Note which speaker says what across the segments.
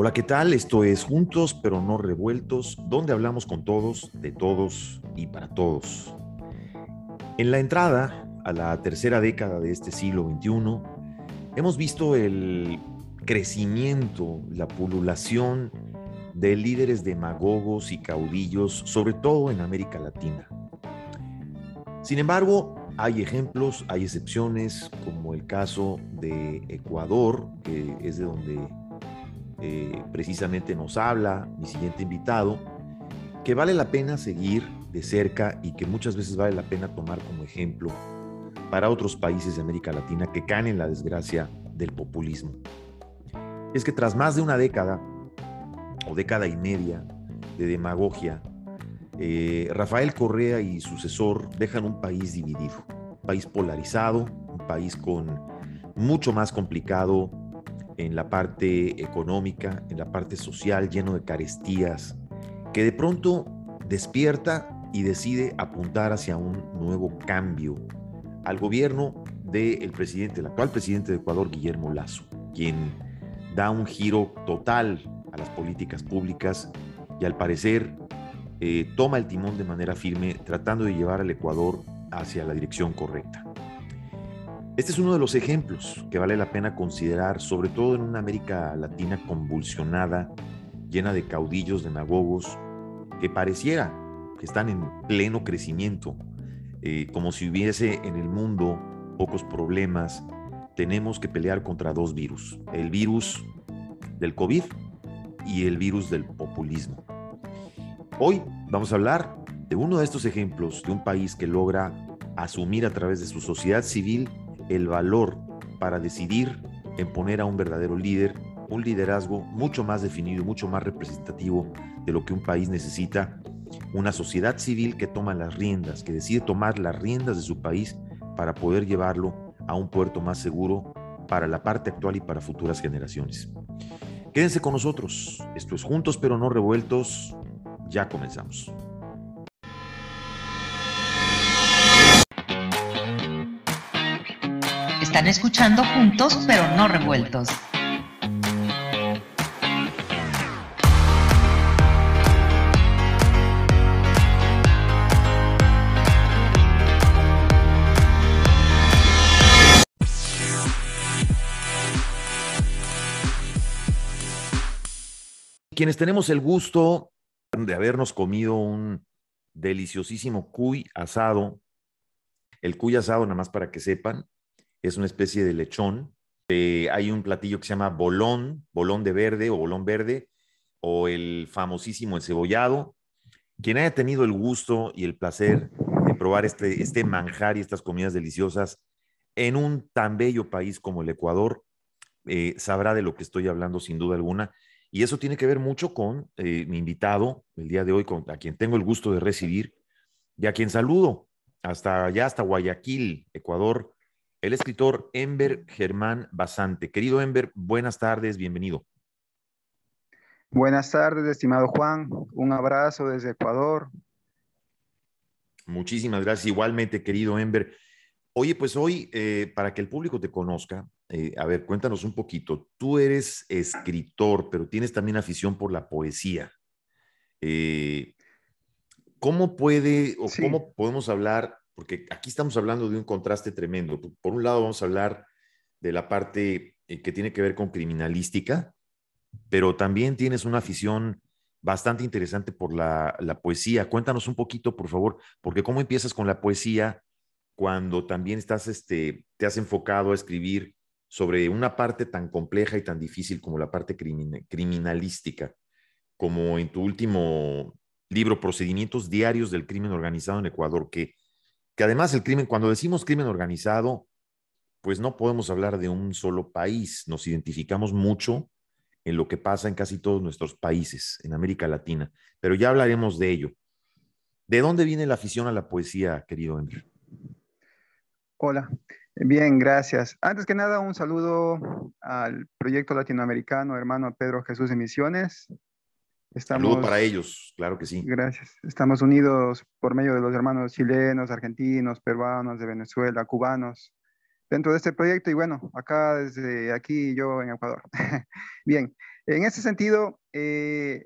Speaker 1: Hola, ¿qué tal? Esto es Juntos pero no revueltos, donde hablamos con todos, de todos y para todos. En la entrada a la tercera década de este siglo XXI, hemos visto el crecimiento, la pululación de líderes demagogos y caudillos, sobre todo en América Latina. Sin embargo, hay ejemplos, hay excepciones, como el caso de Ecuador, que es de donde eh, precisamente nos habla mi siguiente invitado, que vale la pena seguir de cerca y que muchas veces vale la pena tomar como ejemplo para otros países de América Latina que caen en la desgracia del populismo. Es que tras más de una década o década y media de demagogia, eh, Rafael Correa y sucesor dejan un país dividido, un país polarizado, un país con mucho más complicado en la parte económica, en la parte social, lleno de carestías, que de pronto despierta y decide apuntar hacia un nuevo cambio al gobierno del presidente, el actual presidente de Ecuador, Guillermo Lazo, quien da un giro total a las políticas públicas y al parecer eh, toma el timón de manera firme, tratando de llevar al Ecuador hacia la dirección correcta. Este es uno de los ejemplos que vale la pena considerar, sobre todo en una América Latina convulsionada, llena de caudillos, demagogos, que pareciera que están en pleno crecimiento, eh, como si hubiese en el mundo pocos problemas. Tenemos que pelear contra dos virus, el virus del COVID y el virus del populismo. Hoy vamos a hablar de uno de estos ejemplos de un país que logra asumir a través de su sociedad civil el valor para decidir en poner a un verdadero líder, un liderazgo mucho más definido, mucho más representativo de lo que un país necesita, una sociedad civil que toma las riendas, que decide tomar las riendas de su país para poder llevarlo a un puerto más seguro para la parte actual y para futuras generaciones. Quédense con nosotros, esto es Juntos pero no revueltos, ya comenzamos.
Speaker 2: Están escuchando juntos pero no revueltos.
Speaker 1: Quienes tenemos el gusto de habernos comido un deliciosísimo cuy asado. El cuy asado, nada más para que sepan, es una especie de lechón. Eh, hay un platillo que se llama bolón, bolón de verde o bolón verde, o el famosísimo encebollado. Quien haya tenido el gusto y el placer de probar este, este manjar y estas comidas deliciosas en un tan bello país como el Ecuador, eh, sabrá de lo que estoy hablando sin duda alguna. Y eso tiene que ver mucho con eh, mi invitado el día de hoy, con, a quien tengo el gusto de recibir y a quien saludo hasta allá, hasta Guayaquil, Ecuador, el escritor Ember Germán Basante. Querido Ember, buenas tardes, bienvenido.
Speaker 3: Buenas tardes, estimado Juan. Un abrazo desde Ecuador.
Speaker 1: Muchísimas gracias. Igualmente, querido Ember. Oye, pues hoy, eh, para que el público te conozca, eh, a ver, cuéntanos un poquito. Tú eres escritor, pero tienes también afición por la poesía. Eh, ¿Cómo puede o cómo podemos hablar? Porque aquí estamos hablando de un contraste tremendo. Por un lado, vamos a hablar de la parte que tiene que ver con criminalística, pero también tienes una afición bastante interesante por la, la poesía. Cuéntanos un poquito, por favor, porque cómo empiezas con la poesía cuando también estás, este, te has enfocado a escribir sobre una parte tan compleja y tan difícil como la parte criminalística, como en tu último libro, Procedimientos Diarios del Crimen Organizado en Ecuador, que, que además el crimen, cuando decimos crimen organizado, pues no podemos hablar de un solo país, nos identificamos mucho en lo que pasa en casi todos nuestros países, en América Latina, pero ya hablaremos de ello. ¿De dónde viene la afición a la poesía, querido Andrés?
Speaker 3: Hola, bien, gracias. Antes que nada, un saludo al proyecto latinoamericano hermano Pedro Jesús de Misiones.
Speaker 1: Estamos, saludo para ellos, claro que sí.
Speaker 3: Gracias. Estamos unidos por medio de los hermanos chilenos, argentinos, peruanos, de Venezuela, cubanos, dentro de este proyecto y bueno, acá desde aquí yo en Ecuador. bien, En ese sentido, eh,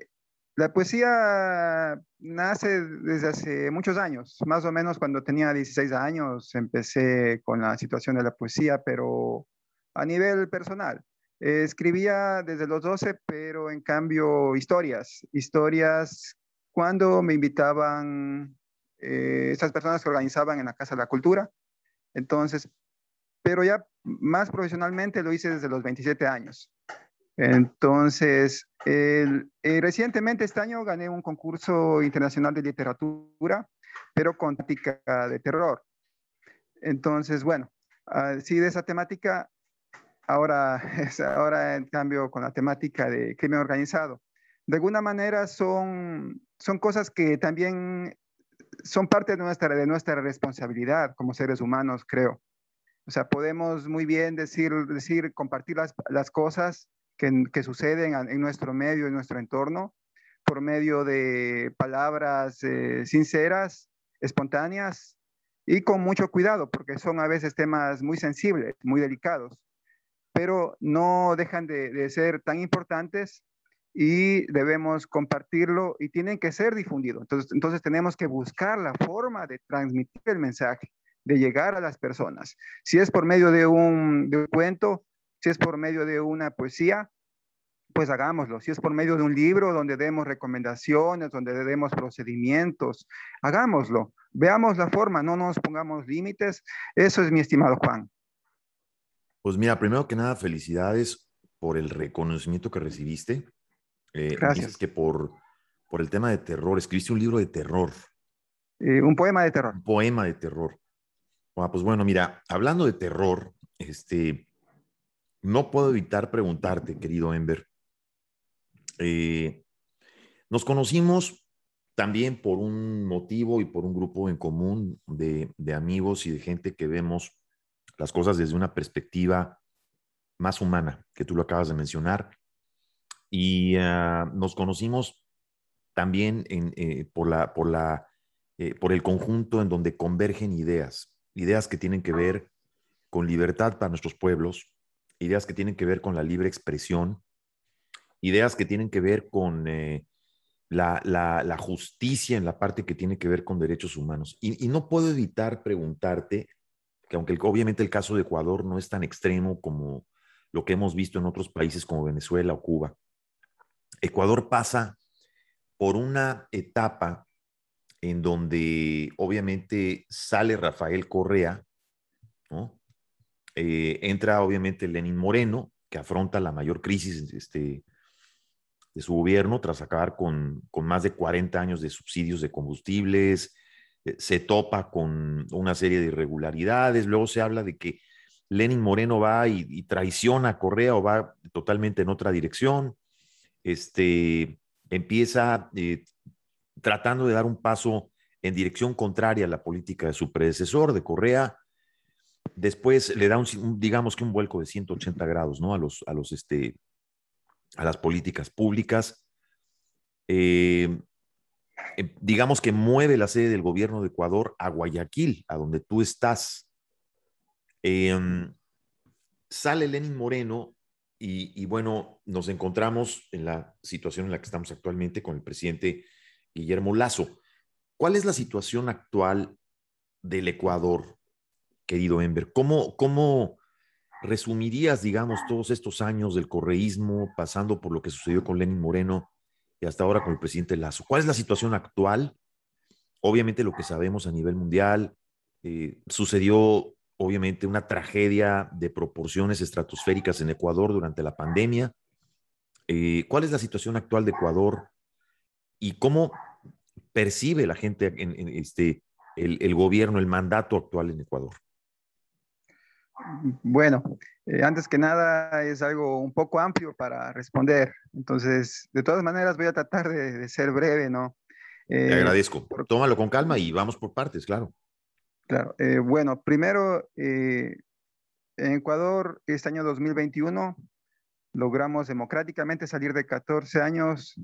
Speaker 3: la poesía nace desde hace muchos años, más o menos cuando tenía 16 años empecé con la situación de la poesía, pero a nivel personal. Escribía desde los 12, pero en cambio historias, historias cuando me invitaban eh, esas personas que organizaban en la Casa de la Cultura. Entonces, pero ya más profesionalmente lo hice desde los 27 años. Entonces, eh, recientemente este año gané un concurso internacional de literatura, pero con temática de terror. Entonces, bueno, sí de esa temática, ahora, es, ahora en cambio con la temática de crimen organizado. De alguna manera son, son cosas que también son parte de nuestra, de nuestra responsabilidad como seres humanos, creo. O sea, podemos muy bien decir, decir compartir las, las cosas que, que, suceden en nuestro medio, en nuestro entorno, por medio de palabras eh, sinceras, espontáneas y con mucho cuidado, porque son a veces temas muy sensibles, muy delicados, pero no dejan de, ser tan importantes y debemos compartirlo y tienen que ser difundidos. Entonces, entonces tenemos que buscar la forma de transmitir el mensaje, de llegar a las personas. Si es por medio de un, de un cuento, si es por medio de una poesía, pues hagámoslo. Si es por medio de un libro donde demos recomendaciones, donde demos procedimientos, hagámoslo. Veamos la forma, no nos pongamos límites. Eso es mi estimado Juan.
Speaker 1: Pues mira, primero que nada, felicidades por el reconocimiento que recibiste.
Speaker 3: Eh, Gracias.
Speaker 1: que por, por el tema de terror, escribiste un libro de terror.
Speaker 3: Eh, un poema de terror.
Speaker 1: Un poema de terror. Ah, pues bueno, mira, hablando de terror, este, no puedo evitar preguntarte, querido Ember. Eh, nos conocimos también por un motivo y por un grupo en común de, de amigos y de gente que vemos las cosas desde una perspectiva más humana, que tú lo acabas de mencionar, y ah, nos conocimos también eh, por, la, por, la, eh, por el conjunto en donde convergen ideas, ideas que tienen que ver con libertad para nuestros pueblos, ideas que tienen que ver con la libre expresión, ideas que tienen que ver con eh, la, justicia en la parte que tiene que ver con derechos humanos. Y, no puedo evitar preguntarte, que aunque obviamente el caso de Ecuador no es tan extremo como lo que hemos visto en otros países como Venezuela o Cuba, Ecuador pasa por una etapa en donde obviamente sale Rafael Correa, eh, entra obviamente Lenin Moreno, que afronta la mayor crisis este, de su gobierno tras acabar con, más de 40 años de subsidios de combustibles, se topa con una serie de irregularidades, luego se habla de que Lenin Moreno va y traiciona a Correa o va totalmente en otra dirección este, empieza eh, tratando de dar un paso en dirección contraria a la política de su predecesor, de Correa. Después le da un, digamos que un vuelco de 180 grados, ¿no? A los, a los, este, a las políticas públicas. Eh, em, digamos que mueve la sede del gobierno de Ecuador a Guayaquil, a donde tú estás. Em, sale Lenin Moreno y, bueno, nos encontramos en la situación en la que estamos actualmente con el presidente Guillermo Lazo. ¿Cuál es la situación actual del Ecuador, querido Ember? ¿Cómo, cómo resumirías, digamos, todos estos años del correísmo, pasando por lo que sucedió con Lenin Moreno hasta ahora con el presidente Lazo? ¿Cuál es la situación actual? Obviamente lo que sabemos a nivel mundial, eh, sucedió obviamente una tragedia de proporciones estratosféricas en Ecuador durante la pandemia. Eh, ¿Cuál es la situación actual de Ecuador y cómo percibe la gente en, este, el, gobierno, el mandato actual en Ecuador?
Speaker 3: Bueno, eh, antes que nada es algo un poco amplio para responder. Entonces, de todas maneras voy a tratar de, ser breve, ¿no?
Speaker 1: Te eh, agradezco. Tómalo con calma y vamos por partes, claro.
Speaker 3: Claro, eh, bueno, primero, en Ecuador, este año 2021, logramos democráticamente salir de 14 años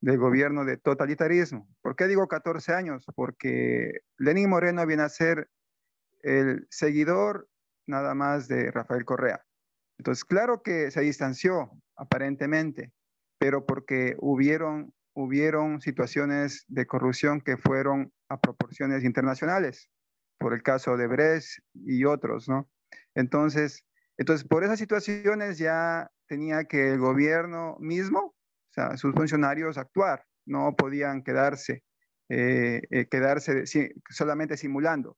Speaker 3: de gobierno de totalitarismo. ¿Por qué digo 14 años? Porque Lenín Moreno viene a ser el seguidor nada más de Rafael Correa. Entonces, claro que se distanció, aparentemente, pero porque hubieron, hubieron situaciones de corrupción que fueron a proporciones internacionales, por el caso de Bres y otros, ¿no? Entonces, entonces, por esas situaciones ya tenía que el gobierno mismo, o sea, sus funcionarios actuar, no podían quedarse, eh, eh, quedarse solamente simulando.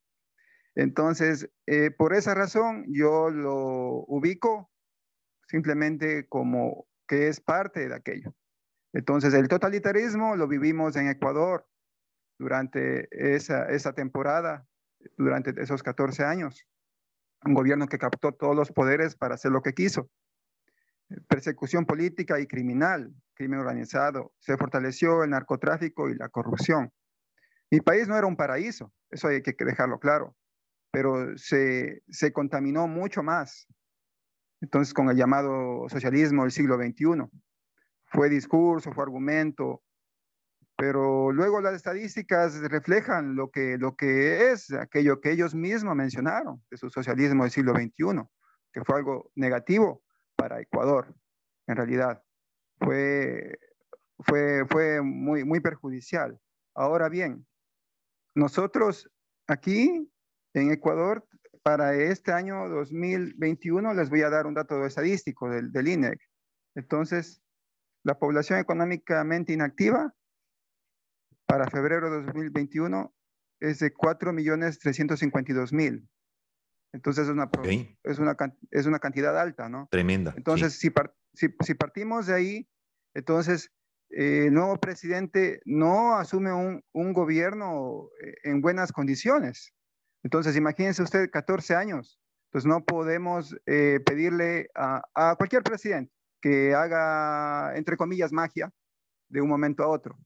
Speaker 3: Entonces, eh, por esa razón, yo lo ubico simplemente como que es parte de aquello. Entonces, el totalitarismo lo vivimos en Ecuador durante esa, temporada, durante esos 14 años. Un gobierno que captó todos los poderes para hacer lo que quiso. Persecución política y criminal, crimen organizado. Se fortaleció el narcotráfico y la corrupción. Mi país no era un paraíso, eso hay que dejarlo claro pero se, se contaminó mucho más. Entonces, con el llamado socialismo del siglo XXI. Fue discurso, fue argumento, pero luego las estadísticas reflejan lo que, lo que es aquello que ellos mismos mencionaron de su socialismo del siglo XXI, que fue algo negativo para Ecuador, en realidad. Fue, fue, fue muy, muy perjudicial. Ahora bien, nosotros aquí en Ecuador, para este año 2021, les voy a dar un dato estadístico del, del INEC. Entonces, la población económicamente inactiva para febrero de 2021 es de 4.352.000. Entonces, es una, es, una, es una cantidad alta, ¿no?
Speaker 1: Tremenda.
Speaker 3: Entonces, si, si, partimos de ahí, entonces, eh, el nuevo presidente no asume un, un gobierno eh, en buenas condiciones. Entonces, imagínense usted 14 años. Pues no podemos eh, pedirle a, cualquier presidente que haga, entre comillas, magia de un momento a otro.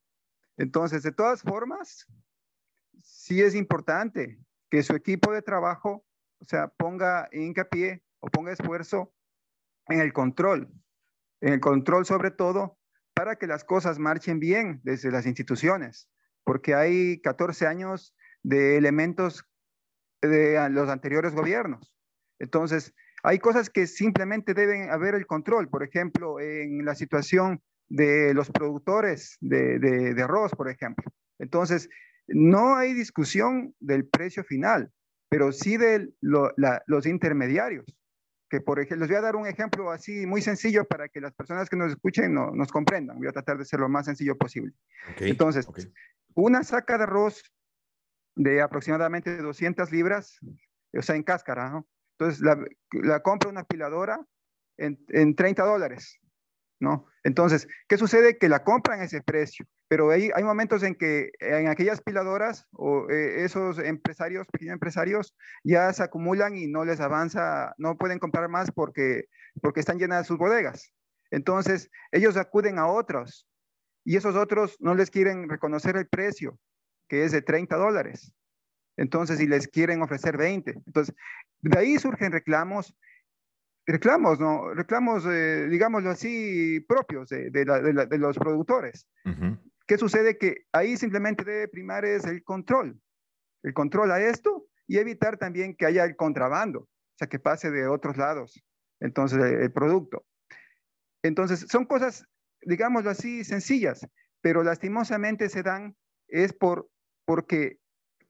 Speaker 3: Entonces, de todas formas, sí es importante que su equipo de trabajo, o sea, ponga hincapié o ponga esfuerzo en el control, en el control sobre todo para que las cosas marchen bien desde las instituciones, porque hay 14 años de elementos de los anteriores gobiernos. Entonces, hay cosas que simplemente deben haber el control. Por ejemplo, en la situación de los productores de, arroz, por ejemplo. Entonces, no hay discusión del precio final, pero sí de los intermediarios. Que por ejemplo, les voy a dar un ejemplo así muy sencillo para que las personas que nos escuchen no, nos comprendan. Voy a tratar de ser lo más sencillo posible. Entonces, una saca de arroz de aproximadamente 200 libras, o sea, en cáscara, ¿no? Entonces, la, compra una apiladora en, en 30 dólares, ¿no? Entonces, ¿qué sucede? Que la compran a ese precio, pero hay, hay momentos en que en aquellas apiladoras o eh, esos empresarios, pequeños empresarios, ya se acumulan y no les avanza, no pueden comprar más porque, porque están llenas sus bodegas. Entonces, ellos acuden a otros y esos otros no les quieren reconocer el precio que es de 30 dólares. Entonces, si les quieren ofrecer 20. Entonces, de ahí surgen reclamos, reclamos, ¿no? Reclamos, eh, digámoslo así, propios de, los productores. ¿Qué sucede? Que ahí simplemente debe primar es el control. El control a esto y evitar también que haya el contrabando, o sea, que pase de otros lados. Entonces, el producto. Entonces, son cosas, digámoslo así, sencillas, pero lastimosamente se dan es por porque,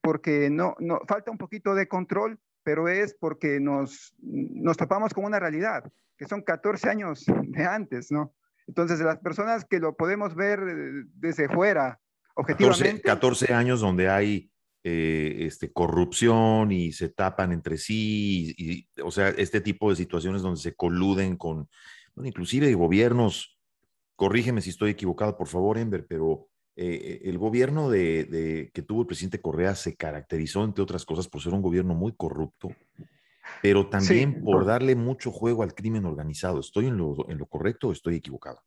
Speaker 3: porque no, no, falta un poquito de control, pero es porque nos, nos topamos con una realidad, que son 14 años de antes, ¿no? Entonces, las personas que lo podemos ver eh, desde fuera, objetivamente.
Speaker 1: 14, años donde hay eh, este, corrupción y se tapan entre sí, y, o sea, este tipo de situaciones donde se coluden con, bueno, inclusive gobiernos, corrígeme si estoy equivocado, por favor, Ember, pero eh, el gobierno de, que tuvo el presidente Correa se caracterizó, entre otras cosas, por ser un gobierno muy corrupto, pero también por darle mucho juego al crimen organizado. ¿Estoy en lo, en lo correcto o estoy equivocado?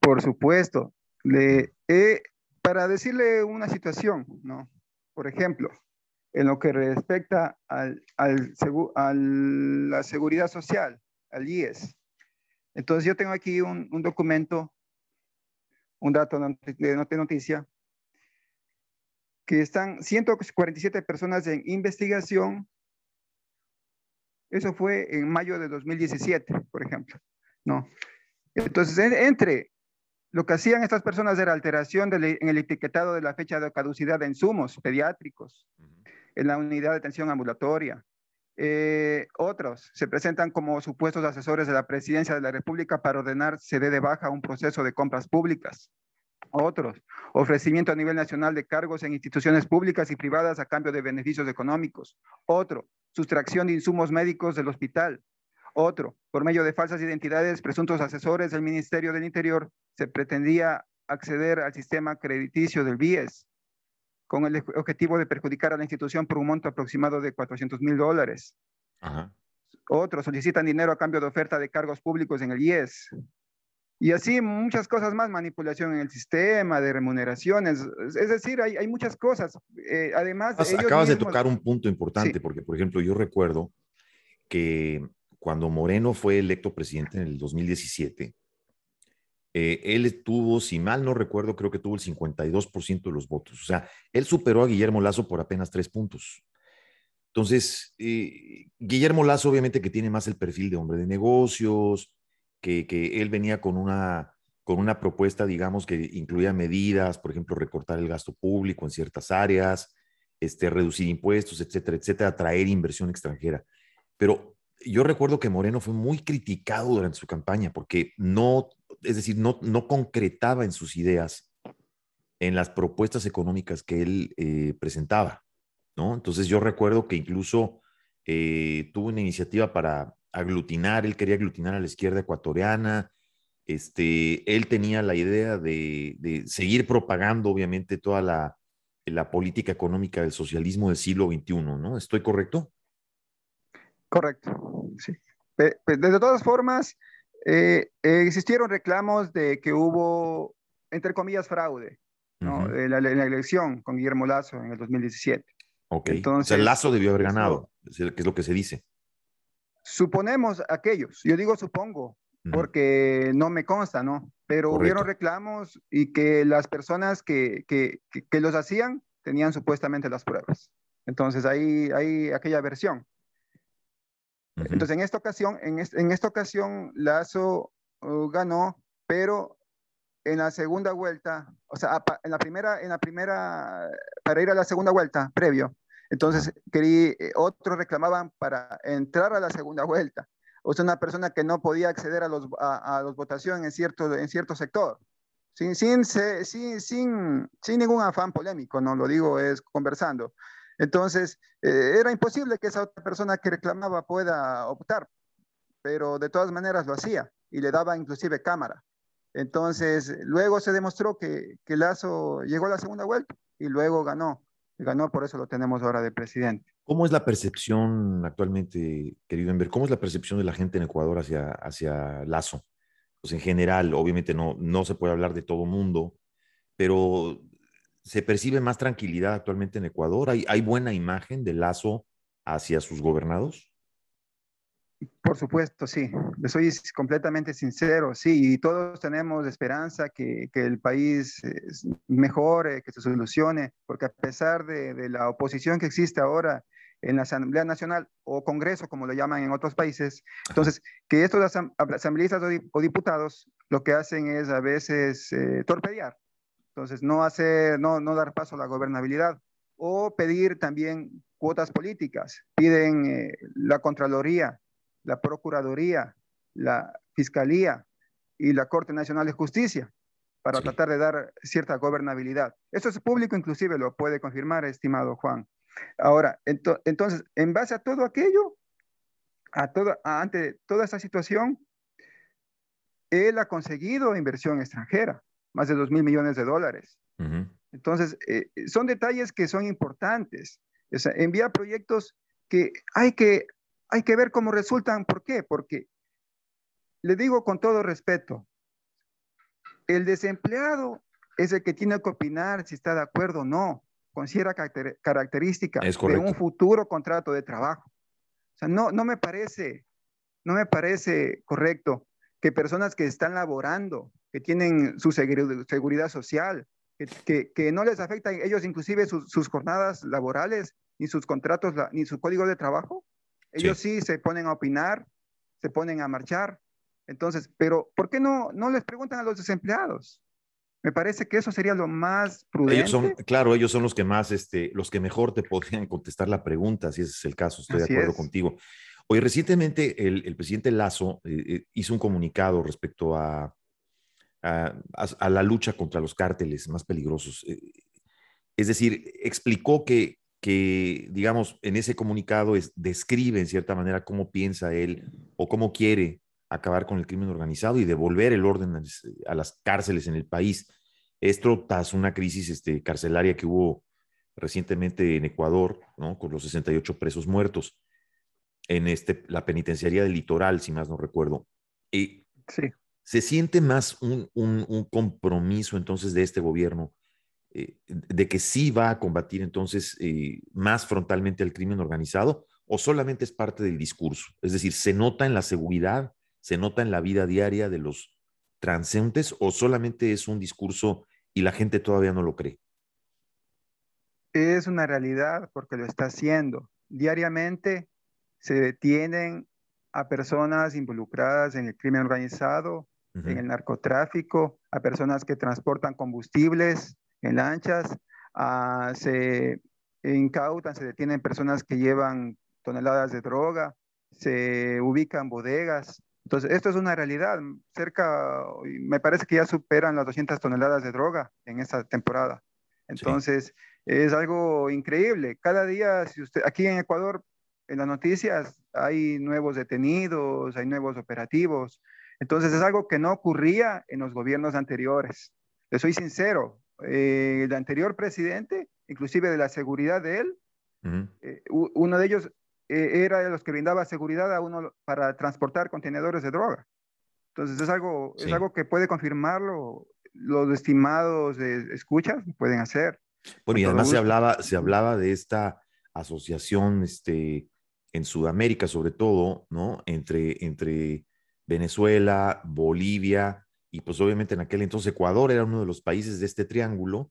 Speaker 3: Por supuesto. Le, para decirle una situación, ¿no? Por ejemplo, en lo que respecta al, al, a la seguridad social, al IES. Entonces yo tengo aquí un, un documento un dato de noticia, que están 147 personas en investigación. Eso fue en mayo de 2017, por ejemplo. ¿no? Entonces, entre lo que hacían estas personas era alteración en el etiquetado de la fecha de caducidad de insumos pediátricos, en la unidad de atención ambulatoria. Eh, otros se presentan como supuestos asesores de la presidencia de la República para ordenar se dé de baja un proceso de compras públicas. Otros, ofrecimiento a nivel nacional de cargos en instituciones públicas y privadas a cambio de beneficios económicos. Otro, sustracción de insumos médicos del hospital. Otro, por medio de falsas identidades, presuntos asesores del Ministerio del Interior, se pretendía acceder al sistema crediticio del BIES con el objetivo de perjudicar a la institución por un monto aproximado de 400 mil dólares. Otros solicitan dinero a cambio de oferta de cargos públicos en el IES. Y así muchas cosas más, manipulación en el sistema, de remuneraciones. Es decir, hay, hay muchas cosas. Eh, además,
Speaker 1: acabas de tocar un punto importante, porque, por ejemplo, yo recuerdo que cuando Moreno fue electo presidente en el 2017, eh, él tuvo, si mal no recuerdo, creo que tuvo el 52% de los votos. O sea, él superó a Guillermo Lazo por apenas tres puntos. Entonces, eh, Guillermo Lazo obviamente que tiene más el perfil de hombre de negocios, que, que, él venía con una, con una propuesta, digamos, que incluía medidas, por ejemplo, recortar el gasto público en ciertas áreas, este, reducir impuestos, etcétera, etcétera, atraer inversión extranjera. Pero yo recuerdo que Moreno fue muy criticado durante su campaña porque no, es decir, no, no concretaba en sus ideas, en las propuestas económicas que él eh, presentaba, ¿no? Entonces yo recuerdo que incluso eh, tuvo una iniciativa para aglutinar, él quería aglutinar a la izquierda ecuatoriana, este, él tenía la idea de, seguir propagando, obviamente, toda la, la política económica del socialismo del siglo XXI, ¿no? ¿Estoy correcto?
Speaker 3: Correcto, sí. De todas formas, eh, existieron reclamos de que hubo, entre comillas, fraude ¿no? en, la, elección con Guillermo Lazo en el 2017.
Speaker 1: Ok, Entonces, o sea, Lazo debió haber ganado, que es lo que se dice.
Speaker 3: Suponemos aquellos, yo digo supongo, porque no me consta, ¿no? Pero hubieron reclamos y que las personas que, que, que, los hacían tenían supuestamente las pruebas. Entonces ahí hay aquella versión. Entonces, en esta ocasión, en, esta ocasión, Lazo uh, ganó, pero en la segunda vuelta, o sea, en la primera, en la primera, para ir a la segunda vuelta, previo, entonces eh, otros reclamaban para entrar a la segunda vuelta. O sea, una persona que no podía acceder a los votaciones en cierto, sector. Sin ningún afán polémico, no lo digo, es conversando. Entonces, eh, era imposible que esa otra persona que reclamaba pueda optar, pero de todas maneras lo hacía y le daba inclusive cámara. Entonces, luego se demostró que, que Lazo llegó a la segunda vuelta y luego ganó. Ganó, por eso lo tenemos ahora de presidente.
Speaker 1: ¿Cómo es la percepción actualmente, querido Enver? ¿Cómo es la percepción de la gente en Ecuador hacia, hacia Lazo? Pues en general, obviamente no, no se puede hablar de todo mundo, pero se percibe más tranquilidad actualmente en Ecuador. ¿Hay, hay buena imagen de Lazo hacia sus gobernados?
Speaker 3: Por supuesto, sí. Soy completamente sincero, sí. Y todos tenemos esperanza que, que el país mejore, que se solucione, porque a pesar de, de, la oposición que existe ahora en la Asamblea Nacional o Congreso, como lo llaman en otros países, entonces, que estos asambleístas o diputados lo que hacen es a veces eh, torpedear entonces, no, hacer, no, no dar paso a la gobernabilidad o pedir también cuotas políticas. Piden eh, la Contraloría, la Procuraduría, la Fiscalía y la Corte Nacional de Justicia para tratar de dar cierta gobernabilidad. Eso es público, inclusive lo puede confirmar, estimado Juan. Ahora, entonces, en base a todo aquello, a todo, ante toda esta situación, él ha conseguido inversión extranjera más de 2 mil millones de dólares. Entonces, eh, son detalles que son importantes. O sea, envía proyectos que hay, que hay que ver cómo resultan. ¿Por qué? Porque, le digo con todo respeto, el desempleado es el que tiene que opinar si está de acuerdo o no con cierta característica de un futuro contrato de trabajo. O sea, no, no me parece, no me parece correcto que personas que están laborando que tienen su seguridad social, que, que, no les afecta ellos inclusive sus, sus jornadas laborales, ni sus contratos, ni su código de trabajo. Ellos sí. se ponen a opinar, se ponen a marchar. Entonces, pero ¿por qué no, no les preguntan a los desempleados? Me parece que eso sería lo más prudente.
Speaker 1: Ellos son, claro, ellos son los que más, este, los que mejor te podrían contestar la pregunta, si ese es el caso, estoy de acuerdo contigo. Hoy recientemente el, presidente Lazo eh, eh, hizo un comunicado respecto a, a, la lucha contra los cárteles más peligrosos. Eh, es decir, explicó que, que, digamos, en ese comunicado es, describe en cierta manera cómo piensa él o cómo quiere acabar con el crimen organizado y devolver el orden a las cárceles en el país. Esto tras una crisis este, carcelaria que hubo recientemente en Ecuador, ¿no? con los 68 presos muertos en este, la penitenciaría del litoral, si más no recuerdo. Y
Speaker 3: sí.
Speaker 1: ¿Se siente más un, compromiso entonces de este gobierno eh, de que sí va a combatir entonces eh, más frontalmente el crimen organizado o solamente es parte del discurso? Es decir, ¿se nota en la seguridad, se nota en la vida diaria de los transeúntes o solamente es un discurso y la gente todavía no lo cree?
Speaker 3: Es una realidad porque lo está haciendo. Diariamente se detienen a personas involucradas en el crimen organizado, en el narcotráfico, a personas que transportan combustibles en lanchas, se incautan, se detienen personas que llevan toneladas de droga, se ubican bodegas. Entonces, esto es una realidad. Cerca, me parece que ya superan las 200 toneladas de droga en esta temporada. Entonces, es algo increíble. Cada día, si usted, aquí en Ecuador, en las noticias hay nuevos detenidos, hay nuevos operativos. Entonces es algo que no ocurría en los gobiernos anteriores. Le soy sincero, eh, el anterior presidente, inclusive de la seguridad de él, eh, uno de ellos eh, era de los que brindaba seguridad a uno para transportar contenedores de droga. Entonces es algo, es algo que puede confirmarlo los estimados escuchas, pueden hacer.
Speaker 1: Bueno, y además se hablaba, se hablaba de esta asociación este, en Sudamérica, sobre todo, ¿no? Entre, entre Venezuela, Bolivia y pues obviamente en aquel entonces Ecuador era uno de los países de este triángulo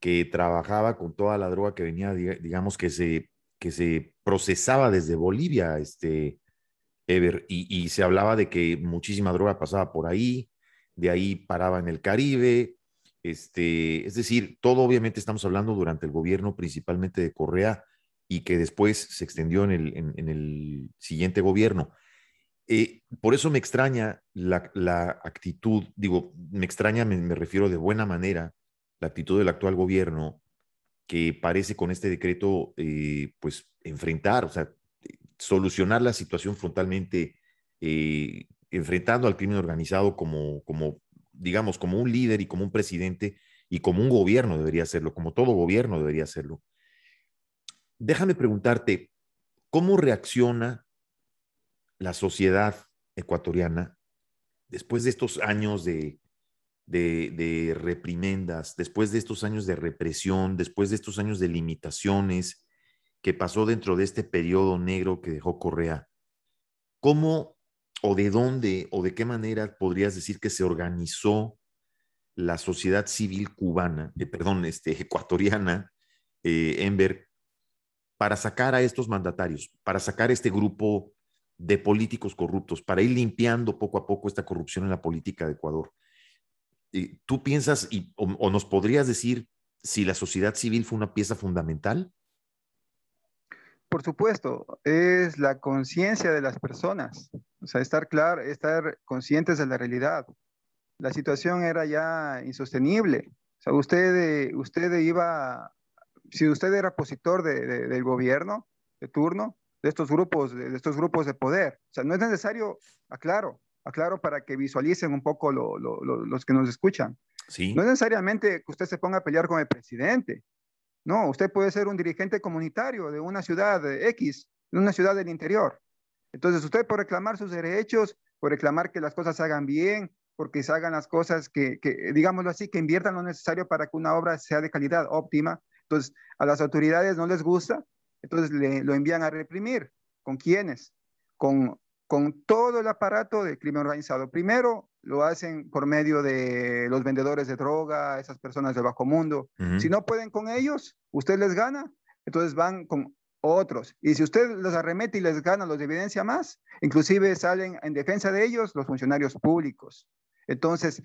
Speaker 1: que trabajaba con toda la droga que venía, digamos, que se, que se procesaba desde Bolivia, este, Ever, y, se hablaba de que muchísima droga pasaba por ahí, de ahí paraba en el Caribe, este, es decir, todo obviamente estamos hablando durante el gobierno principalmente de Correa y que después se extendió en el, en el siguiente gobierno. Eh, por eso me extraña la, actitud, digo, me extraña, me, refiero de buena manera, la actitud del actual gobierno que parece con este decreto, eh, pues, enfrentar, o sea, solucionar la situación frontalmente, eh, enfrentando al crimen organizado como, como, digamos, como un líder y como un presidente y como un gobierno debería hacerlo, como todo gobierno debería hacerlo. Déjame preguntarte, ¿cómo reacciona la sociedad ecuatoriana, después de estos años de, de, reprimendas, después de estos años de represión, después de estos años de limitaciones que pasó dentro de este periodo negro que dejó Correa, ¿cómo o de dónde o de qué manera podrías decir que se organizó la sociedad civil cubana, eh, perdón, este, ecuatoriana, eh, Enver, para sacar a estos mandatarios, para sacar este grupo de políticos corruptos para ir limpiando poco a poco esta corrupción en la política de Ecuador. ¿Tú piensas y, o, nos podrías decir si la sociedad civil fue una pieza fundamental?
Speaker 3: Por supuesto, es la conciencia de las personas, o sea, estar claro, estar conscientes de la realidad. La situación era ya insostenible. O sea, usted, usted iba, si usted era opositor del gobierno de turno, de estos grupos, de, estos grupos de poder. O sea, no es necesario, aclaro, aclaro para que visualicen un poco los que nos escuchan.
Speaker 1: Sí.
Speaker 3: No es necesariamente que usted se ponga a pelear con el presidente. No, usted puede ser un dirigente comunitario de una ciudad X, de una ciudad del interior. Entonces, usted por reclamar sus derechos, por reclamar que las cosas se hagan bien, porque se hagan las cosas que, que, digámoslo así, que inviertan lo necesario para que una obra sea de calidad óptima. Entonces, a las autoridades no les gusta, entonces le, lo envían a reprimir. ¿Con quiénes? Con, con todo el aparato del crimen organizado. Primero lo hacen por medio de los vendedores de droga, esas personas del bajo mundo. Si no pueden con ellos, usted les gana, entonces van con otros. Y si usted los arremete y les gana, los evidencia más, inclusive salen en defensa de ellos los funcionarios públicos. Entonces,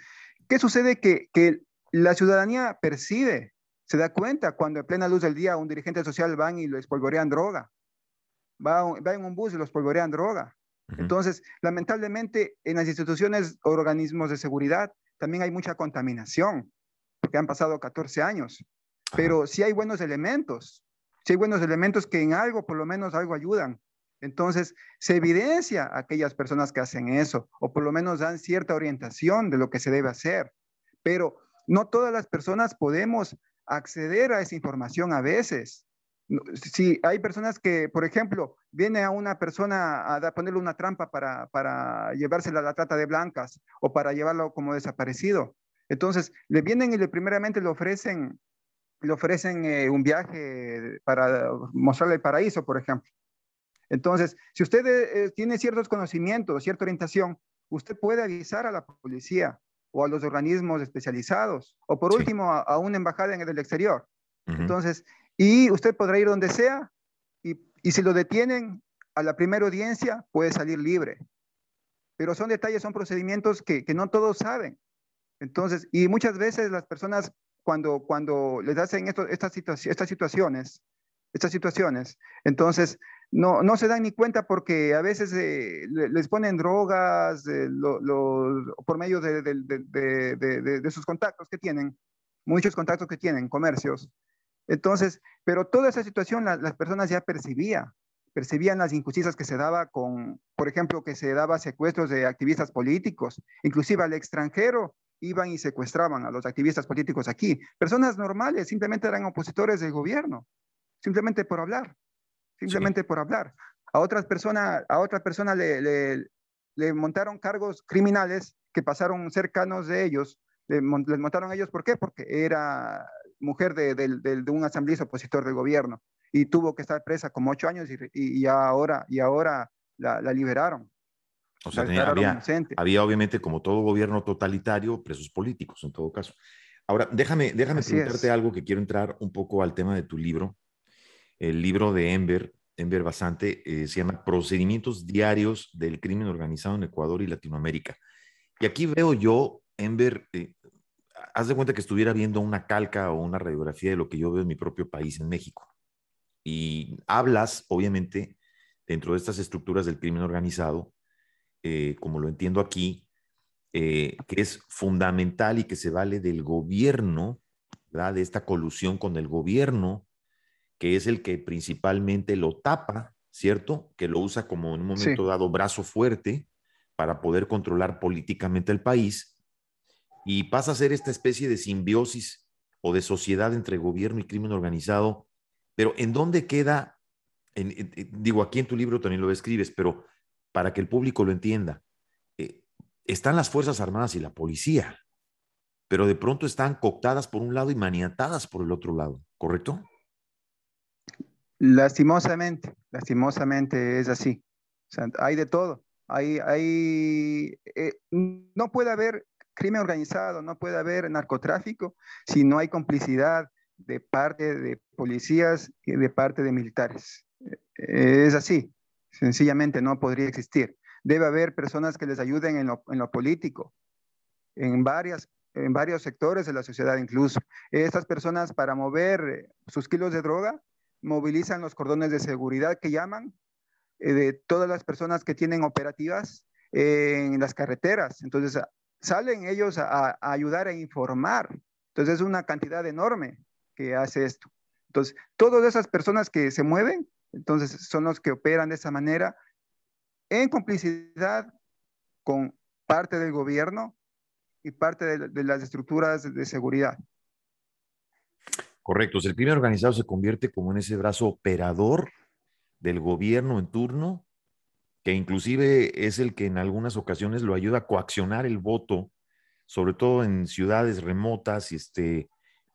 Speaker 3: ¿qué sucede? Que, que la ciudadanía percibe, se da cuenta cuando en plena luz del día un dirigente social van y lo espolvorean droga. Va, va en un bus y los espolvorean droga. Entonces, lamentablemente, en las instituciones, organismos de seguridad, también hay mucha contaminación, porque han pasado 14 años. Pero si hay buenos elementos, si hay buenos elementos que en algo, por lo menos algo ayudan. Entonces, se evidencia a aquellas personas que hacen eso, o por lo menos dan cierta orientación de lo que se debe hacer. Pero no todas las personas podemos acceder a esa información a veces. Si hay personas que, por ejemplo, viene a una persona a ponerle una trampa para, para llevársela a la trata de blancas o para llevarlo como desaparecido. Entonces, le vienen y le primeramente le ofrecen le ofrecen eh, un viaje para mostrarle el paraíso, por ejemplo. Entonces, si usted eh, tiene ciertos conocimientos, cierta orientación, usted puede avisar a la policía o a los organismos especializados, o por último a, una embajada en el exterior. Entonces, y usted podrá ir donde sea, y, y si lo detienen a la primera audiencia, puede salir libre. Pero son detalles, son procedimientos que, que no todos saben. Entonces, y muchas veces las personas cuando, cuando les hacen esto, estas, estas situaciones, estas situaciones, entonces no, no se dan ni cuenta porque a veces eh, les ponen drogas eh, por medio de, sus contactos que tienen, muchos contactos que tienen, comercios. Entonces, pero toda esa situación las personas ya percibían, percibían las injusticias que se daba con, por ejemplo, que se daba secuestros de activistas políticos, inclusive al extranjero iban y secuestraban a los activistas políticos aquí. Personas normales, simplemente eran opositores del gobierno, simplemente por hablar, simplemente por hablar. A otras personas, a otra persona le, le, montaron cargos criminales que pasaron cercanos de ellos, les montaron a ellos, ¿por qué? Porque era mujer de, de, un asambleísta opositor del gobierno y tuvo que estar presa como ocho años y, y, ahora, y ahora la, la liberaron.
Speaker 1: O sea, había, había, obviamente, como todo gobierno totalitario, presos políticos en todo caso. Ahora, déjame, déjame preguntarte algo que quiero entrar un poco al tema de tu libro. El libro de Enver, Enver Basante, eh, se llama Procedimientos Diarios del Crimen Organizado en Ecuador y Latinoamérica. Y aquí veo yo, Enver, eh, haz de cuenta que estuviera viendo una calca o una radiografía de lo que yo veo en mi propio país, en México. Y hablas, obviamente, dentro de estas estructuras del crimen organizado, eh, como lo entiendo aquí, eh, que es fundamental y que se vale del gobierno, ¿verdad? de esta colusión con el gobierno, que es el que principalmente lo tapa, ¿cierto? Que lo usa como en un momento dado brazo fuerte para poder controlar políticamente el país y pasa a ser esta especie de simbiosis o de sociedad entre gobierno y crimen organizado. Pero ¿en dónde queda? digo, aquí en tu libro también lo escribes, pero para que el público lo entienda. Eh, están las Fuerzas Armadas y la policía, pero de pronto están cooptadas por un lado y maniatadas por el otro lado, ¿correcto?
Speaker 3: Lastimosamente, lastimosamente es así. hay de todo. Eh, no puede haber crimen organizado, no puede haber narcotráfico si no hay complicidad de parte de policías y de parte de militares. Eh, es así. Sencillamente no podría existir. Debe haber personas que les ayuden en lo, político, en varios sectores de la sociedad incluso. Estas personas para mover sus kilos de droga movilizan los cordones de seguridad que llaman eh, de todas las personas que tienen operativas en las carreteras. Entonces salen ellos a, a ayudar a informar. Entonces es una cantidad enorme que hace esto. Entonces, todas esas personas que se mueven entonces, son los que operan de esa manera en complicidad con parte del gobierno y parte de, las estructuras de seguridad.
Speaker 1: Correcto. el crimen organizado se convierte como en ese brazo operador del gobierno en turno, que inclusive es el que en algunas ocasiones lo ayuda a coaccionar el voto, sobre todo en ciudades remotas, este,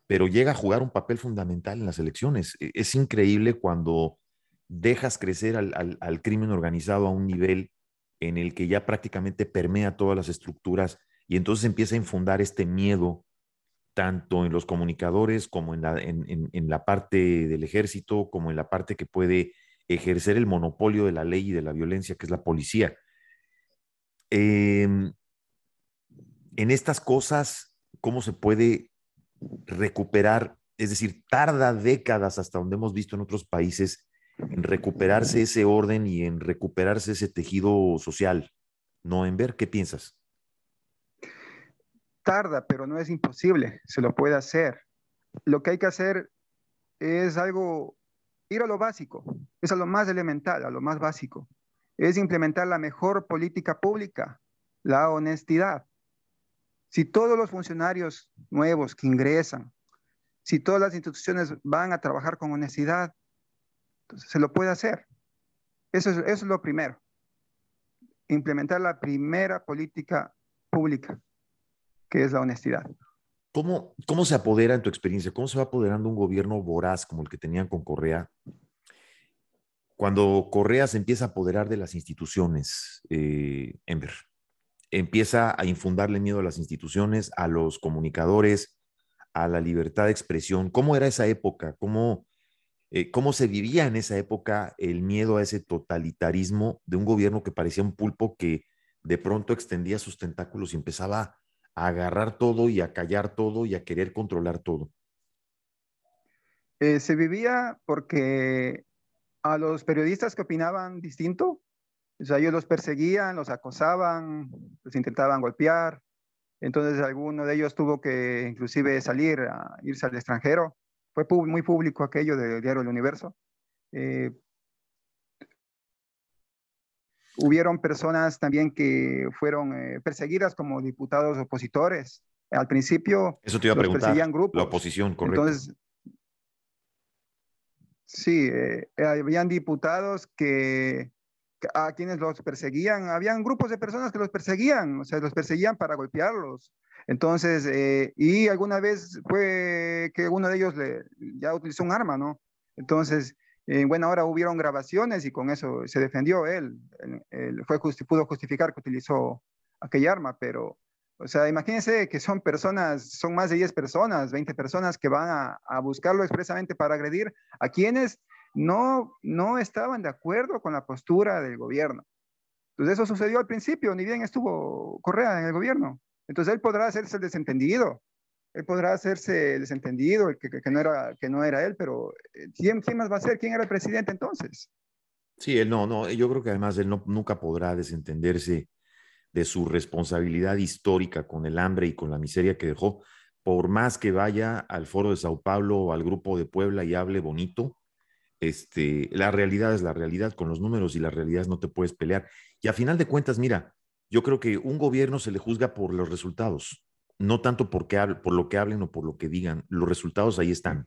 Speaker 1: pero llega a jugar un papel fundamental en las elecciones. E, es increíble cuando dejas crecer al, crimen organizado a un nivel en el que ya prácticamente permea todas las estructuras y entonces empieza a infundar este miedo tanto en los comunicadores como en la, en, la parte del ejército, como en la parte que puede ejercer el monopolio de la ley y de la violencia, que es la policía. Em, en estas cosas, ¿cómo se puede recuperar? Es decir, tarda décadas hasta donde hemos visto en otros países en recuperarse ese orden y en recuperarse ese tejido social. ¿No, Enver? ¿Qué piensas?
Speaker 3: Tarda, pero no es imposible, se lo puede hacer. Lo que hay que hacer es algo, ir a lo básico, es a lo más elemental, a lo más básico. Es implementar la mejor política pública, la honestidad. Si todos los funcionarios nuevos que ingresan, si todas las instituciones van a trabajar con honestidad, se lo puede hacer. Eso es, eso es lo primero. Implementar la primera política pública, que es la honestidad.
Speaker 1: ¿Cómo, ¿Cómo se apodera en tu experiencia? ¿Cómo se va apoderando un gobierno voraz como el que tenían con Correa? Cuando Correa se empieza a apoderar de las instituciones, eh, Ember, empieza a infundarle miedo a las instituciones, a los comunicadores, a la libertad de expresión. ¿Cómo era esa época? ¿Cómo, eh, cómo se vivía en esa época el miedo a ese totalitarismo de un gobierno que parecía un pulpo que de pronto extendía sus tentáculos y empezaba a agarrar todo y a callar todo y a querer controlar todo.
Speaker 3: Eh, se vivía porque a los periodistas que opinaban distinto, o ellos los perseguían, los acosaban, los intentaban golpear. Entonces alguno de ellos tuvo que inclusive salir, a irse al extranjero fue muy público aquello del diario El Universo. Eh, hubieron personas también que fueron eh, perseguidas como diputados opositores. Al principio
Speaker 1: Eso te iba a preguntar, perseguían grupos. La oposición, correcto. Entonces,
Speaker 3: sí, eh, habían diputados que a quienes los perseguían, habían grupos de personas que los perseguían, o sea, los perseguían para golpearlos, entonces, eh, y alguna vez fue que uno de ellos le, ya utilizó un arma, ¿no? Entonces, en eh, buena hora hubieron grabaciones y con eso se defendió él. él, fue pudo justificar que utilizó aquella arma, pero, o sea, imagínense que son personas, son más de 10 personas, 20 personas que van a, a buscarlo expresamente para agredir a quienes no, no estaban de acuerdo con la postura del gobierno. Entonces, eso sucedió al principio, ni bien estuvo Correa en el gobierno. Entonces él podrá hacerse el desentendido, él podrá hacerse desentendido, que, no, era, que no era él, pero eh, ¿quién, ¿quién, más va a ser? ¿Quién era el presidente entonces?
Speaker 1: Sí, él no, no, yo creo que además él no, nunca podrá desentenderse de su responsabilidad histórica con el hambre y con la miseria que dejó, por más que vaya al foro de Sao Paulo o al grupo de Puebla y hable bonito, este, la realidad es la realidad, con los números y las realidades no te puedes pelear. Y a final de cuentas, mira, yo creo que un gobierno se le juzga por los resultados, no tanto por lo que hablen o por lo que digan. Los resultados ahí están.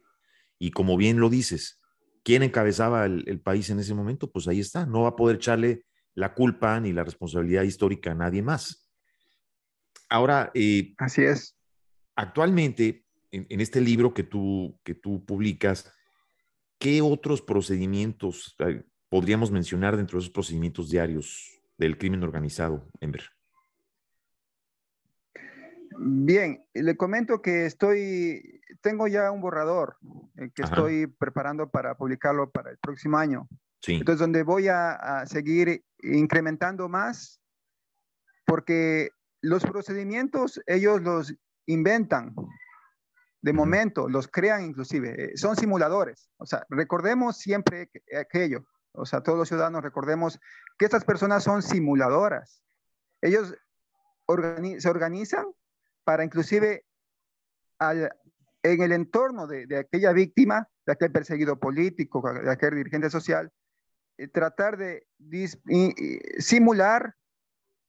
Speaker 1: Y como bien lo dices, ¿quién encabezaba el, país en ese momento? Pues ahí está. No va a poder echarle la culpa ni la responsabilidad histórica a nadie más. Ahora,
Speaker 3: eh, así es.
Speaker 1: Actualmente, en, este libro que tú, que tú publicas, ¿qué otros procedimientos podríamos mencionar dentro de esos procedimientos diarios del crimen organizado, Ember?
Speaker 3: Bien, le comento que estoy, tengo ya un borrador eh, que estoy preparando para publicarlo para el próximo año. Sí. Entonces, donde voy a, seguir incrementando más, porque los procedimientos ellos los inventan de momento, los crean inclusive, eh, son simuladores. O sea, recordemos siempre aquello, o sea, todos los ciudadanos recordemos que estas personas son simuladoras. Ellos se organizan para inclusive en el entorno de, aquella víctima, de aquel perseguido político, de aquel dirigente social, eh, tratar de simular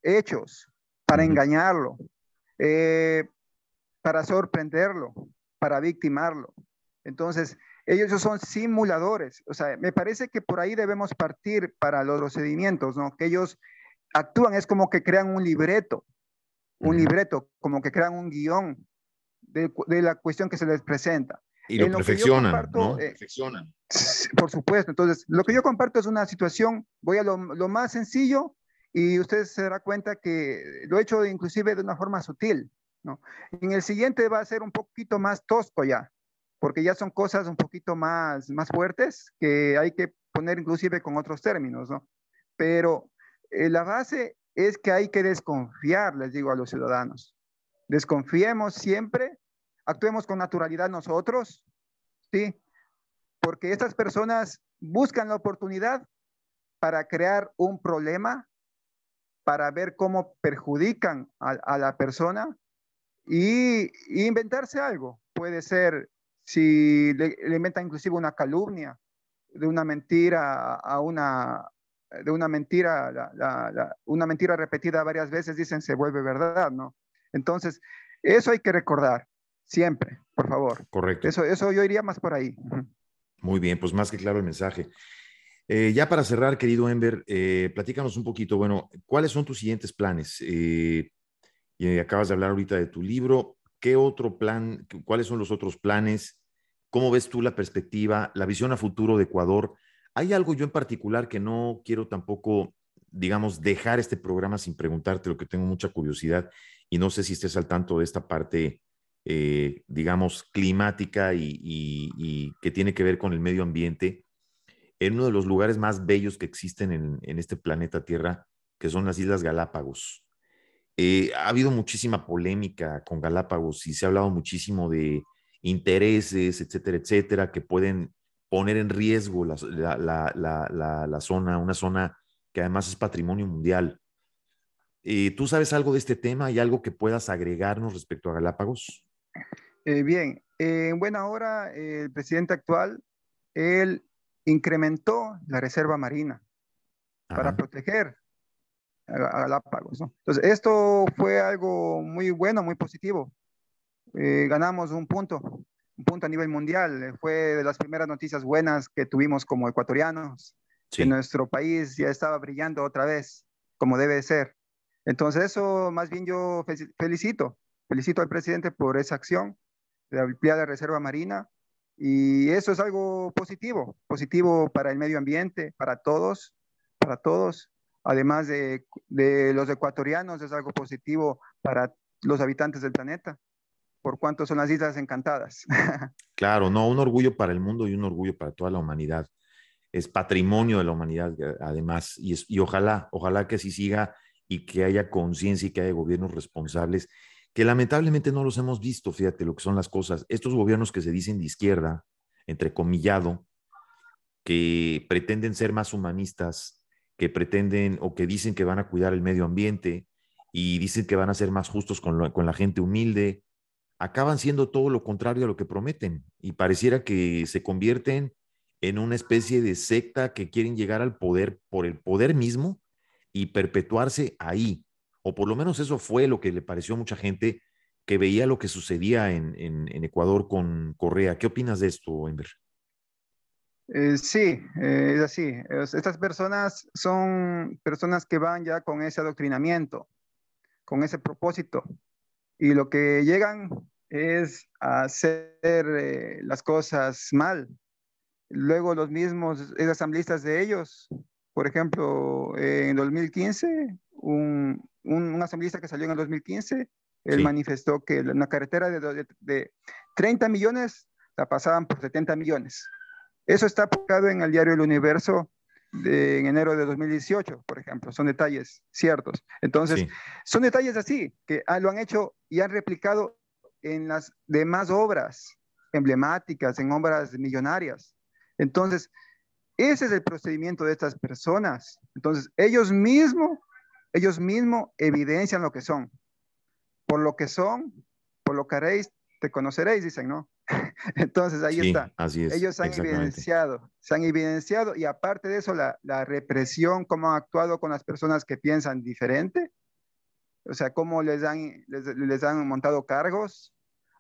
Speaker 3: hechos para engañarlo, eh, para sorprenderlo, para victimarlo. Entonces, ellos son simuladores. O sea, me parece que por ahí debemos partir para los procedimientos, ¿no? Que ellos actúan, es como que crean un libreto, un libreto, como que crean un guion de, la cuestión que se les presenta.
Speaker 1: Y lo, perfeccionan, ¿no? Eh, perfeccionan.
Speaker 3: Por supuesto. Entonces, lo que yo comparto es una situación, voy a lo, más sencillo y usted se dará cuenta que lo he hecho inclusive de una forma sutil. ¿no? En el siguiente va a ser un poquito más tosco ya, porque ya son cosas un poquito más, más fuertes que hay que poner inclusive con otros términos, ¿no? Pero eh, la base es que hay que desconfiar, les digo a los ciudadanos. Desconfiemos siempre, actuemos con naturalidad nosotros, ¿sí? Porque estas personas buscan la oportunidad para crear un problema, para ver cómo perjudican a, la persona y, inventarse algo. Puede ser si le, inventan inclusive una calumnia, de una mentira a una de una mentira, una mentira repetida varias veces, dicen se vuelve verdad, ¿no? Entonces, eso hay que recordar siempre, por favor.
Speaker 1: Correcto.
Speaker 3: Eso, eso yo iría más por ahí.
Speaker 1: Muy bien, pues más que claro el mensaje. Eh, ya para cerrar, querido Ember, eh, platícanos un poquito, bueno, ¿cuáles son tus siguientes planes? Eh, y acabas de hablar ahorita de tu libro. ¿Qué otro plan, cuáles son los otros planes? ¿Cómo ves tú la perspectiva, la visión a futuro de Ecuador? Hay algo yo en particular que no quiero tampoco, digamos, dejar este programa sin preguntarte, lo que tengo mucha curiosidad y no sé si estés al tanto de esta parte, digamos, climática y que tiene que ver con el medio ambiente en uno de los lugares más bellos que existen en, este planeta Tierra, que son las Islas Galápagos. Eh, ha habido muchísima polémica con Galápagos y se ha hablado muchísimo de intereses, etcétera, etcétera, que pueden poner en riesgo la, zona, una zona que además es patrimonio mundial. Eh, ¿Tú sabes algo de este tema? ¿Hay algo que puedas agregarnos respecto a Galápagos?
Speaker 3: Eh, bien, en buena hora, el presidente actual, él incrementó la reserva marina para proteger a Galápagos. Entonces, esto fue algo muy bueno, muy positivo. Eh, ganamos un punto, un punto a nivel mundial. Fue de las primeras noticias buenas que tuvimos como ecuatorianos, que nuestro país ya estaba brillando otra vez, como debe ser. Entonces, eso más bien yo felicito, felicito al presidente por esa acción de ampliar la reserva marina y eso es algo positivo, positivo para el medio ambiente, para todos, para todos. Además de, los ecuatorianos, es algo positivo para los habitantes del planeta, por cuanto son las islas encantadas.
Speaker 1: Claro, no, un orgullo para el mundo y un orgullo para toda la humanidad. Es patrimonio de la humanidad, además, y, y ojalá, ojalá que así siga y que haya conciencia y que haya gobiernos responsables que lamentablemente no los hemos visto, fíjate lo que son las cosas. Estos gobiernos que se dicen de izquierda, entrecomillado, que pretenden ser más humanistas, que pretenden o que dicen que van a cuidar el medio ambiente y dicen que van a ser más justos con, con la gente humilde, acaban siendo todo lo contrario a lo que prometen y pareciera que se convierten en una especie de secta que quieren llegar al poder por el poder mismo y perpetuarse ahí, o por lo menos eso fue lo que le pareció a mucha gente que veía lo que sucedía en, Ecuador con Correa. ¿Qué opinas de esto, Ember?
Speaker 3: Eh, sí, eh, es así. Estas personas son personas que van ya con ese adoctrinamiento, con ese propósito. Y lo que llegan es hacer eh, las cosas mal. Luego los mismos asambleístas de ellos, por ejemplo, en 2015, un, un, asambleísta que salió en el 2015, él manifestó que una carretera de, de, 30 millones la pasaban por 70 millones. Eso está publicado en el diario El Universo de, en enero de 2018, por ejemplo. Son detalles ciertos. Entonces, son detalles así, que ah, lo han hecho y han replicado en las demás obras emblemáticas, en obras millonarias. Entonces, ese es el procedimiento de estas personas. Entonces, ellos mismos ellos mismos evidencian lo que son. Por lo que son, por lo que haréis, te conoceréis, dicen, ¿no? Entonces ahí está.
Speaker 1: Así es,
Speaker 3: Ellos han evidenciado, se han evidenciado y aparte de eso, la, represión, cómo han actuado con las personas que piensan diferente, o sea, cómo les han, les, han montado cargos,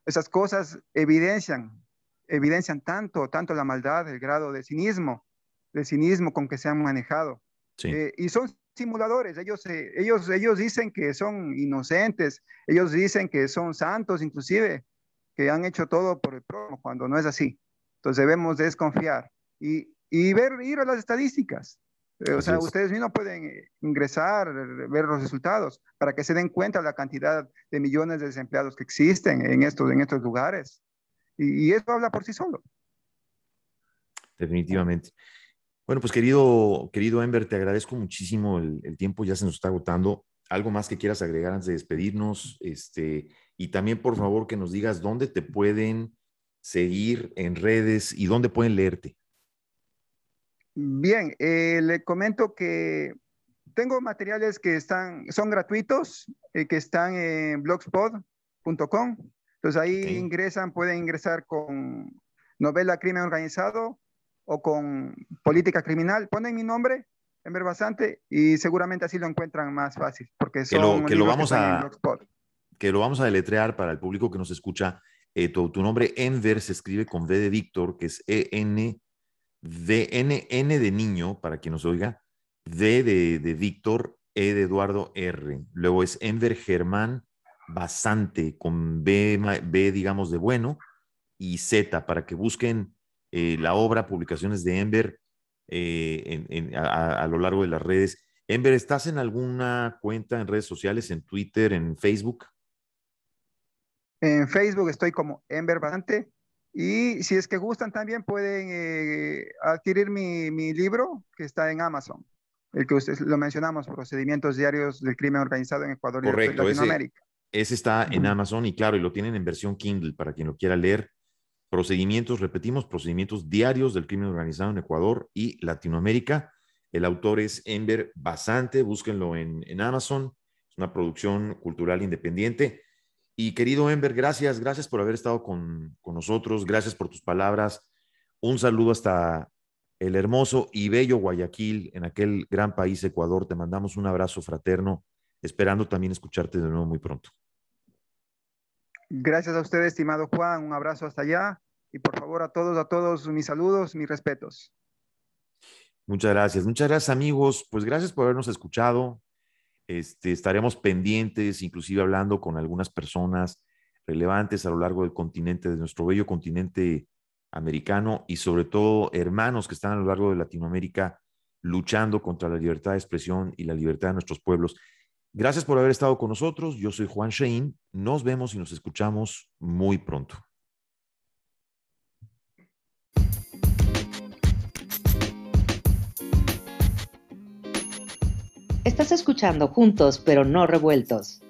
Speaker 3: esas cosas evidencian, evidencian tanto, tanto la maldad, el grado de cinismo, de cinismo con que se han manejado. Eh, y son simuladores, ellos, eh, ellos, ellos dicen que son inocentes, ellos dicen que son santos inclusive, que han hecho todo por el prójimo, cuando no es así. Entonces debemos desconfiar y, y ver, ir a las estadísticas. Eh, o sea, ustedes mismos pueden ingresar, ver los resultados para que se den cuenta de la cantidad de millones de desempleados que existen en estos, en estos lugares. Y, y eso habla por sí solo.
Speaker 1: Definitivamente. Bueno, pues querido, querido Ember, te agradezco muchísimo. El, el, tiempo ya se nos está agotando. ¿Algo más que quieras agregar antes de despedirnos? Este, y también, por favor, que nos digas dónde te pueden seguir en redes y dónde pueden leerte.
Speaker 3: Bien, eh, le comento que tengo materiales que están, son gratuitos, eh, que están en blogspot.com. Entonces ahí ingresan, pueden ingresar con novela crimen organizado o con política criminal. Ponen mi nombre, en Bastante, y seguramente así lo encuentran más fácil, porque son
Speaker 1: que lo, que lo vamos a que lo vamos a deletrear para el público que nos escucha. Eh, tu, tu, nombre Enver se escribe con V de Víctor, que es E N D N N de niño para quien nos oiga, D de, de Víctor, E de Eduardo R. Luego es Enver Germán Basante con B, B digamos de bueno y Z para que busquen eh, la obra, publicaciones de Enver eh, en, a, a, lo largo de las redes. Enver, ¿estás en alguna cuenta en redes sociales, en Twitter, en Facebook?
Speaker 3: En Facebook estoy como Enver Basante y si es que gustan también pueden eh, adquirir mi, mi, libro que está en Amazon, el que ustedes lo mencionamos, Procedimientos Diarios del Crimen Organizado en Ecuador
Speaker 1: Correcto,
Speaker 3: y Latinoamérica.
Speaker 1: Ese, ese está en Amazon y claro, y lo tienen en versión Kindle para quien lo quiera leer procedimientos, repetimos, procedimientos diarios del crimen organizado en Ecuador y Latinoamérica. El autor es Enver Basante, búsquenlo en, en Amazon, es una producción cultural independiente. Y querido Enver, gracias, gracias por haber estado con, con nosotros, gracias por tus palabras. Un saludo hasta el hermoso y bello Guayaquil, en aquel gran país Ecuador. Te mandamos un abrazo fraterno, esperando también escucharte de nuevo muy pronto.
Speaker 3: Gracias a usted, estimado Juan. Un abrazo hasta allá. Y por favor, a todos, a todos, mis saludos, mis respetos.
Speaker 1: Muchas gracias. Muchas gracias, amigos. Pues gracias por habernos escuchado. Este, estaremos pendientes, inclusive hablando con algunas personas relevantes a lo largo del continente, de nuestro bello continente americano y sobre todo hermanos que están a lo largo de Latinoamérica luchando contra la libertad de expresión y la libertad de nuestros pueblos. Gracias por haber estado con nosotros. Yo soy Juan Shein. Nos vemos y nos escuchamos muy pronto.
Speaker 2: Estás escuchando Juntos pero no revueltos.